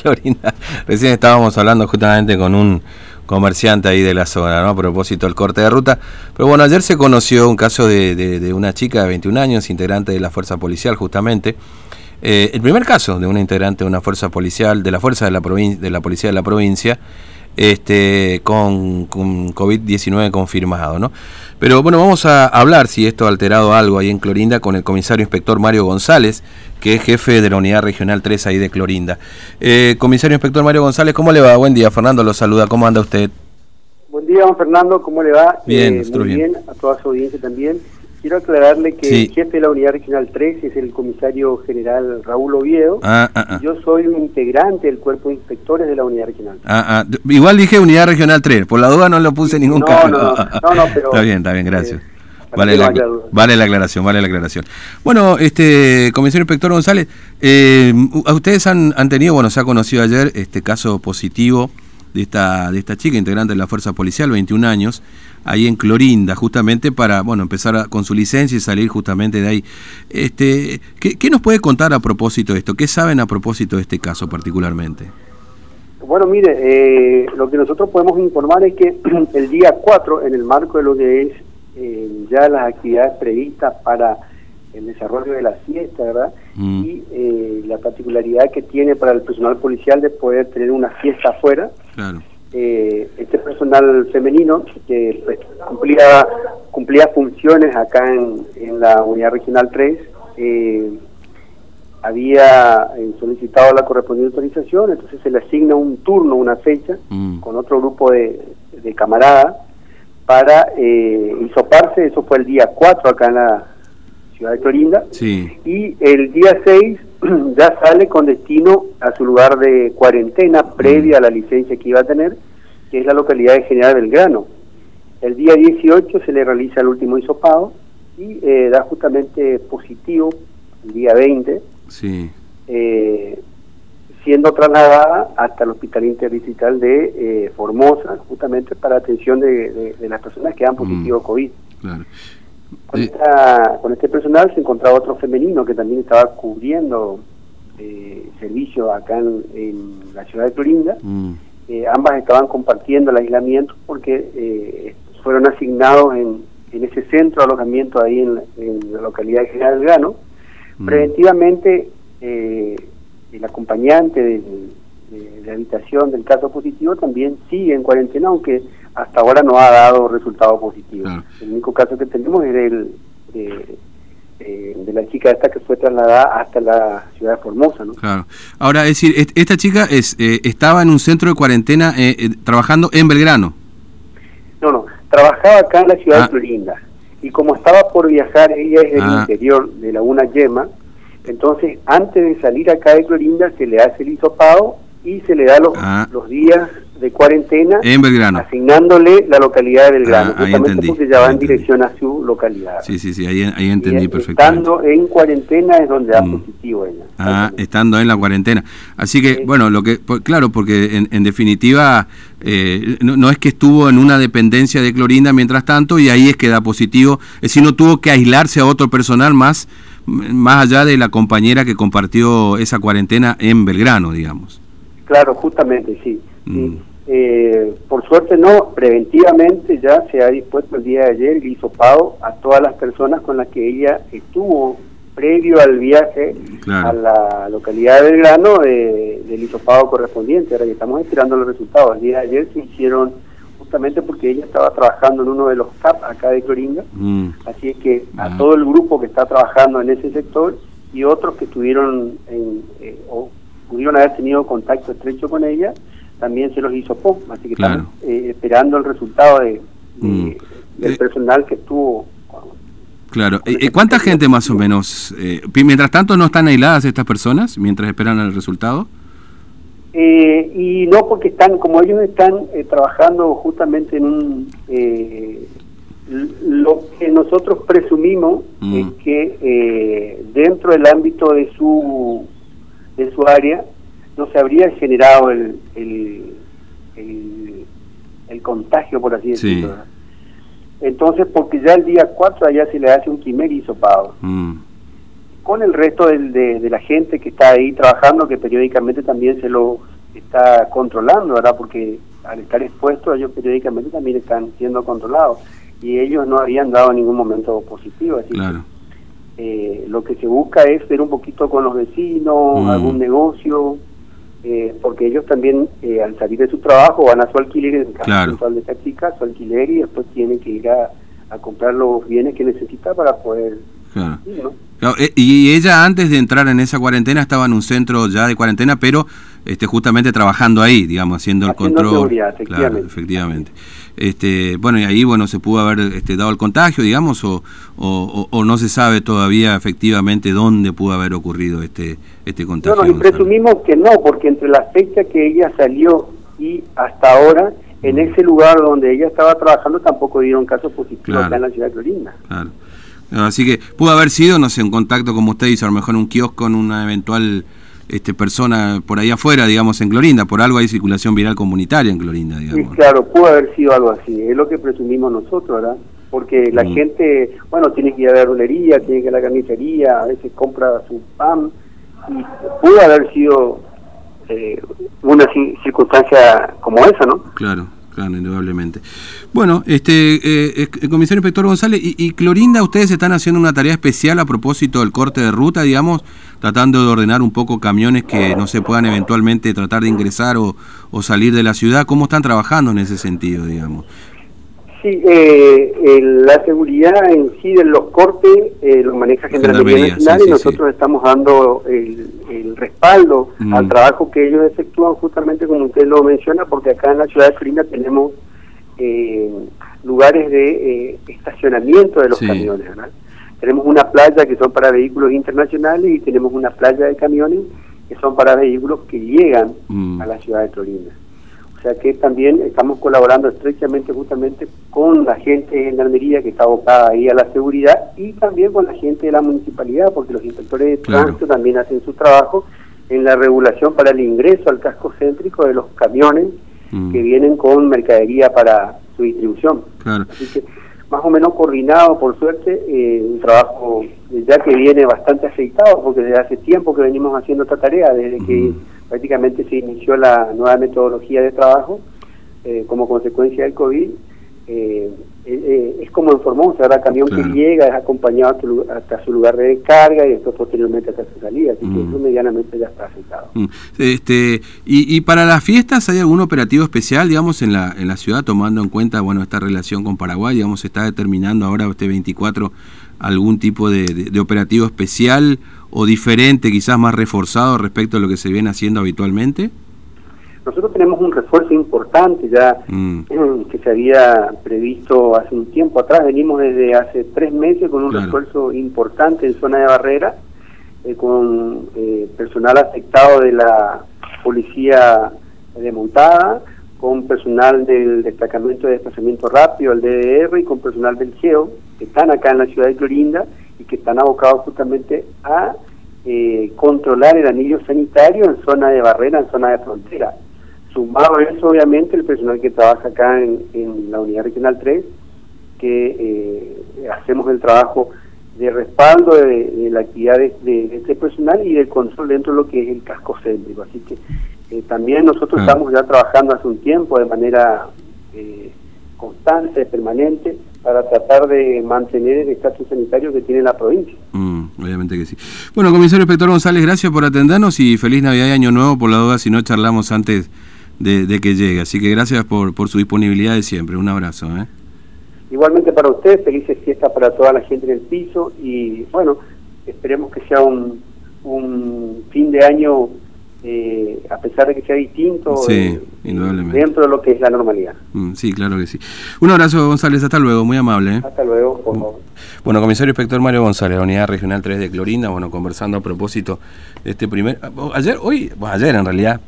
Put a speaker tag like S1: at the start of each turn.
S1: Clorinda. Recién estábamos hablando justamente con un comerciante ahí de la zona, ¿no? A propósito del corte de ruta. Pero bueno, ayer se conoció un caso de, una chica de 21 años, integrante de la fuerza policial, justamente. Eh, el primer caso de una integrante de una fuerza policial, de la fuerza de la, de la policía de la provincia, este, con, con COVID-19 confirmado. ¿no? Pero bueno, vamos a hablar si esto ha alterado algo ahí en Clorinda con el comisario inspector Mario González, que es jefe de la unidad regional 3 ahí de Clorinda. Eh, comisario inspector Mario González, ¿cómo le va? Buen día, Fernando lo saluda, ¿cómo anda usted?
S2: Buen día, don Fernando, ¿cómo le va?
S1: Bien,
S2: eh, muy bien, a toda su audiencia también. Quiero aclararle que el jefe de la Unidad Regional 3 es el comisario general Raúl Oviedo.
S1: Ah, ah, ah.
S2: Yo soy un integrante del cuerpo de inspectores de la Unidad Regional.
S1: Ah, igual dije Unidad Regional 3, por la duda no lo puse ningún
S2: no,
S1: caso.
S2: No, no, no, pero...
S1: Está bien, está bien, gracias. Eh, vale, la, vale la aclaración, vale la aclaración. Bueno, este comisario inspector González, eh, ustedes han, han tenido, bueno, se ha conocido ayer este caso positivo de esta, de esta chica, integrante de la Fuerza Policial, 21 años, ahí en Clorinda, justamente para bueno empezar con su licencia y salir justamente de ahí. Este, ¿qué, nos puede contar a propósito de esto? ¿Qué saben a propósito de este caso particularmente?
S2: Bueno, mire, eh, lo que nosotros podemos informar es que el día 4, en el marco de lo que es eh, ya las actividades previstas para el desarrollo de la fiesta, ¿verdad? Mm. Y eh, la particularidad que tiene para el personal policial de poder tener una fiesta afuera.
S1: Claro.
S2: Eh, este personal femenino que pues, cumplía, cumplía funciones acá en, la unidad regional 3, eh, había solicitado la correspondiente autorización, entonces se le asigna un turno, una fecha, mm. con otro grupo de, de camaradas para eh, hisoparse, eso fue el día 4 acá en la, ciudad de Clorinda. Y el día 6 ya sale con destino a su lugar de cuarentena previa a la licencia que iba a tener, que es la localidad de General Belgrano. El día 18 se le realiza el último hisopado y eh, da justamente positivo el día 20,
S1: sí.
S2: eh, siendo trasladada hasta el Hospital Interdistrital de eh, Formosa, justamente para atención de, las personas que dan positivo mm. COVID.
S1: Claro.
S2: Con, con este personal se encontraba otro femenino que también estaba cubriendo eh, servicio acá en, la ciudad de Clorinda. Mm. Eh, ambas estaban compartiendo el aislamiento porque eh, fueron asignados en, en, ese centro de alojamiento ahí en, la localidad de General Grano. Mm. Preventivamente, el acompañante de, habitación del caso positivo también sigue en cuarentena, aunque hasta ahora no ha dado resultado positivo. El único caso que tenemos es el de, la chica esta que fue trasladada hasta la ciudad de Formosa. ¿no?
S1: Claro. Ahora, es decir, esta chica es, eh, estaba en un centro de cuarentena eh, eh, trabajando en Belgrano.
S2: No, no, trabajaba acá en la ciudad de ah. Florinda. Y como estaba por viajar, ella es del ah. interior de Laguna Yema, entonces antes de salir acá de Clorinda se le hace el hisopado y se le da los, ah. los días de cuarentena
S1: en Belgrano.
S2: asignándole la localidad de Belgrano, ah, justamente porque ya va en dirección a su localidad.
S1: Sí, sí, sí, ahí, ahí entendí perfectamente.
S2: Estando en cuarentena es donde da mm. positivo ella.
S1: Ah, estando en la cuarentena. Así que, bueno, lo que claro, porque en, definitiva eh, no, es que estuvo en una dependencia de Clorinda mientras tanto y ahí es que da positivo, es decir, no tuvo que aislarse a otro personal más más allá de la compañera que compartió esa cuarentena en Belgrano, digamos.
S2: Claro, justamente, sí. Mm. Eh, por suerte no, preventivamente ya se ha dispuesto el día de ayer el hisopado a todas las personas con las que ella estuvo previo al viaje a la localidad de Belgrano eh, del hisopado correspondiente. Ahora ya estamos esperando los resultados. El día de ayer se hicieron justamente porque ella estaba trabajando en uno de los CAP acá de Clorinda. Mm. Así es que a ah. todo el grupo que está trabajando en ese sector y otros que estuvieron en, eh, o pudieron haber tenido contacto estrecho con ella, también se los hizo poco, así que estamos eh, esperando el resultado de, mm. del eh, personal que estuvo.
S1: Claro, eh, ¿cuánta gente más o menos? mientras tanto, ¿no están aisladas estas personas mientras esperan el resultado?
S2: y no porque están, como ellos están trabajando justamente en un... lo que nosotros presumimos mm. es que dentro del ámbito de su de su área no se habría generado el, el, el, contagio, por así decirlo. Entonces, porque ya el día 4 allá se le hace un quimer hisopado. Mm. con el resto de, la gente que está ahí trabajando, que periódicamente también se lo está controlando, ¿verdad? Porque al estar expuestos ellos periódicamente también están siendo controlados y ellos no habían dado ningún momento positivo. Así
S1: claro.
S2: Eh, lo que se busca es ver un poquito con los vecinos, mm. algún negocio, eh, porque ellos también eh, al salir de su trabajo van a su alquiler, en el caso de esta chica, su alquiler y después tienen que ir a, a comprar los bienes que necesita para poder
S1: eh, y ella antes de entrar en esa cuarentena estaba en un centro ya de cuarentena, pero este, justamente trabajando ahí, digamos, haciendo, el control.
S2: efectivamente.
S1: efectivamente. Este, bueno, y ahí bueno se pudo haber este, dado el contagio, digamos, o, o, no se sabe todavía efectivamente dónde pudo haber ocurrido este, este contagio.
S2: No, y presumimos que no, porque entre la fecha que ella salió y hasta ahora, en mm. ese lugar donde ella estaba trabajando tampoco dieron casos positivos acá en la ciudad de Clorinda.
S1: Claro. Así que pudo haber sido, no sé, un contacto como usted dice, a lo mejor un kiosco con una eventual este, persona por ahí afuera, digamos, en Clorinda. Por algo hay circulación viral comunitaria en Clorinda, digamos.
S2: Sí, claro, pudo haber sido algo así. Es lo que presumimos nosotros, ¿verdad? Porque la mm. gente, bueno, tiene que ir a la verdulería, tiene que ir a la carnicería, a veces compra su pan. Y pudo haber sido eh, una circunstancia como esa, ¿no?
S1: Claro indudablemente. Bueno, este eh, eh, comisario inspector González, y, Clorinda, ustedes están haciendo una tarea especial a propósito del corte de ruta, digamos, tratando de ordenar un poco camiones que no se puedan eventualmente tratar de ingresar o salir de la ciudad. ¿Cómo están trabajando en ese sentido, digamos?
S2: Sí, eh, la seguridad en sí de los cortes eh, lo maneja Gendarmería Nacional y nosotros estamos dando el, respaldo mm. al trabajo que ellos efectúan justamente como usted lo menciona, porque acá en la ciudad de Florida tenemos eh, lugares de eh, estacionamiento de los camiones, ¿verdad? Tenemos una playa que son para vehículos internacionales y tenemos una playa de camiones que son para vehículos que llegan mm. a la ciudad de Florida. O sea que también estamos colaborando estrechamente justamente con la gente de gendarmería que está abocada ahí a la seguridad y también con la gente de la municipalidad, porque los inspectores de tránsito también hacen su trabajo en la regulación para el ingreso al casco céntrico de los camiones mm. que vienen con mercadería para su distribución. Así que más o menos coordinado, por suerte, eh, un trabajo ya que viene bastante aceitado, porque desde hace tiempo que venimos haciendo esta tarea, desde que prácticamente se inició la nueva metodología de trabajo eh, como consecuencia del COVID. Eh, eh, es como en Formosa, el camión que llega es acompañado hasta, su lugar de descarga y después posteriormente hasta su salida, así que mm. eso medianamente ya está aceptado.
S1: Mm. Este, y, y, para las fiestas hay algún operativo especial, digamos, en la, en la ciudad, tomando en cuenta, bueno, esta relación con Paraguay, digamos, se está determinando ahora este 24 algún tipo de, operativo especial o diferente, quizás más reforzado respecto a lo que se viene haciendo habitualmente?
S2: Nosotros tenemos un refuerzo importante ya mm. que se había previsto hace un tiempo atrás. Venimos desde hace tres meses con un refuerzo importante en zona de barrera, eh, con eh, personal afectado de la policía de montada, con personal del destacamento de desplazamiento rápido, el DDR, y con personal del GEO, que están acá en la ciudad de Clorinda y que están abocados justamente a eh, controlar el anillo sanitario en zona de barrera, en zona de frontera. Sumado a eso, obviamente, el personal que trabaja acá en, la Unidad Regional 3, que eh, hacemos el trabajo de respaldo de, la actividad de, este personal y del control dentro de lo que es el casco céntrico. Así que eh, también nosotros estamos ya trabajando hace un tiempo de manera eh, constante, permanente, para tratar de mantener el estatus sanitario que tiene la provincia.
S1: Mm, obviamente que sí. Bueno, comisario inspector González, gracias por atendernos y feliz Navidad y Año Nuevo, por la duda si no charlamos antes de, que llegue. Así que gracias por, por su disponibilidad de siempre. Un abrazo. ¿eh?
S2: Igualmente para usted, felices fiestas para toda la gente en el piso y bueno, esperemos que sea un, un fin de año eh, a pesar de que sea distinto,
S1: eh,
S2: dentro de lo que es la normalidad.
S1: Mm, sí, claro que sí. Un abrazo, González, hasta luego, muy amable.
S2: ¿eh? Hasta luego, por favor.
S1: Bueno, comisario inspector Mario González, Unidad Regional 3 de Clorinda, bueno, conversando a propósito de este primer... Ayer, hoy, ayer en realidad,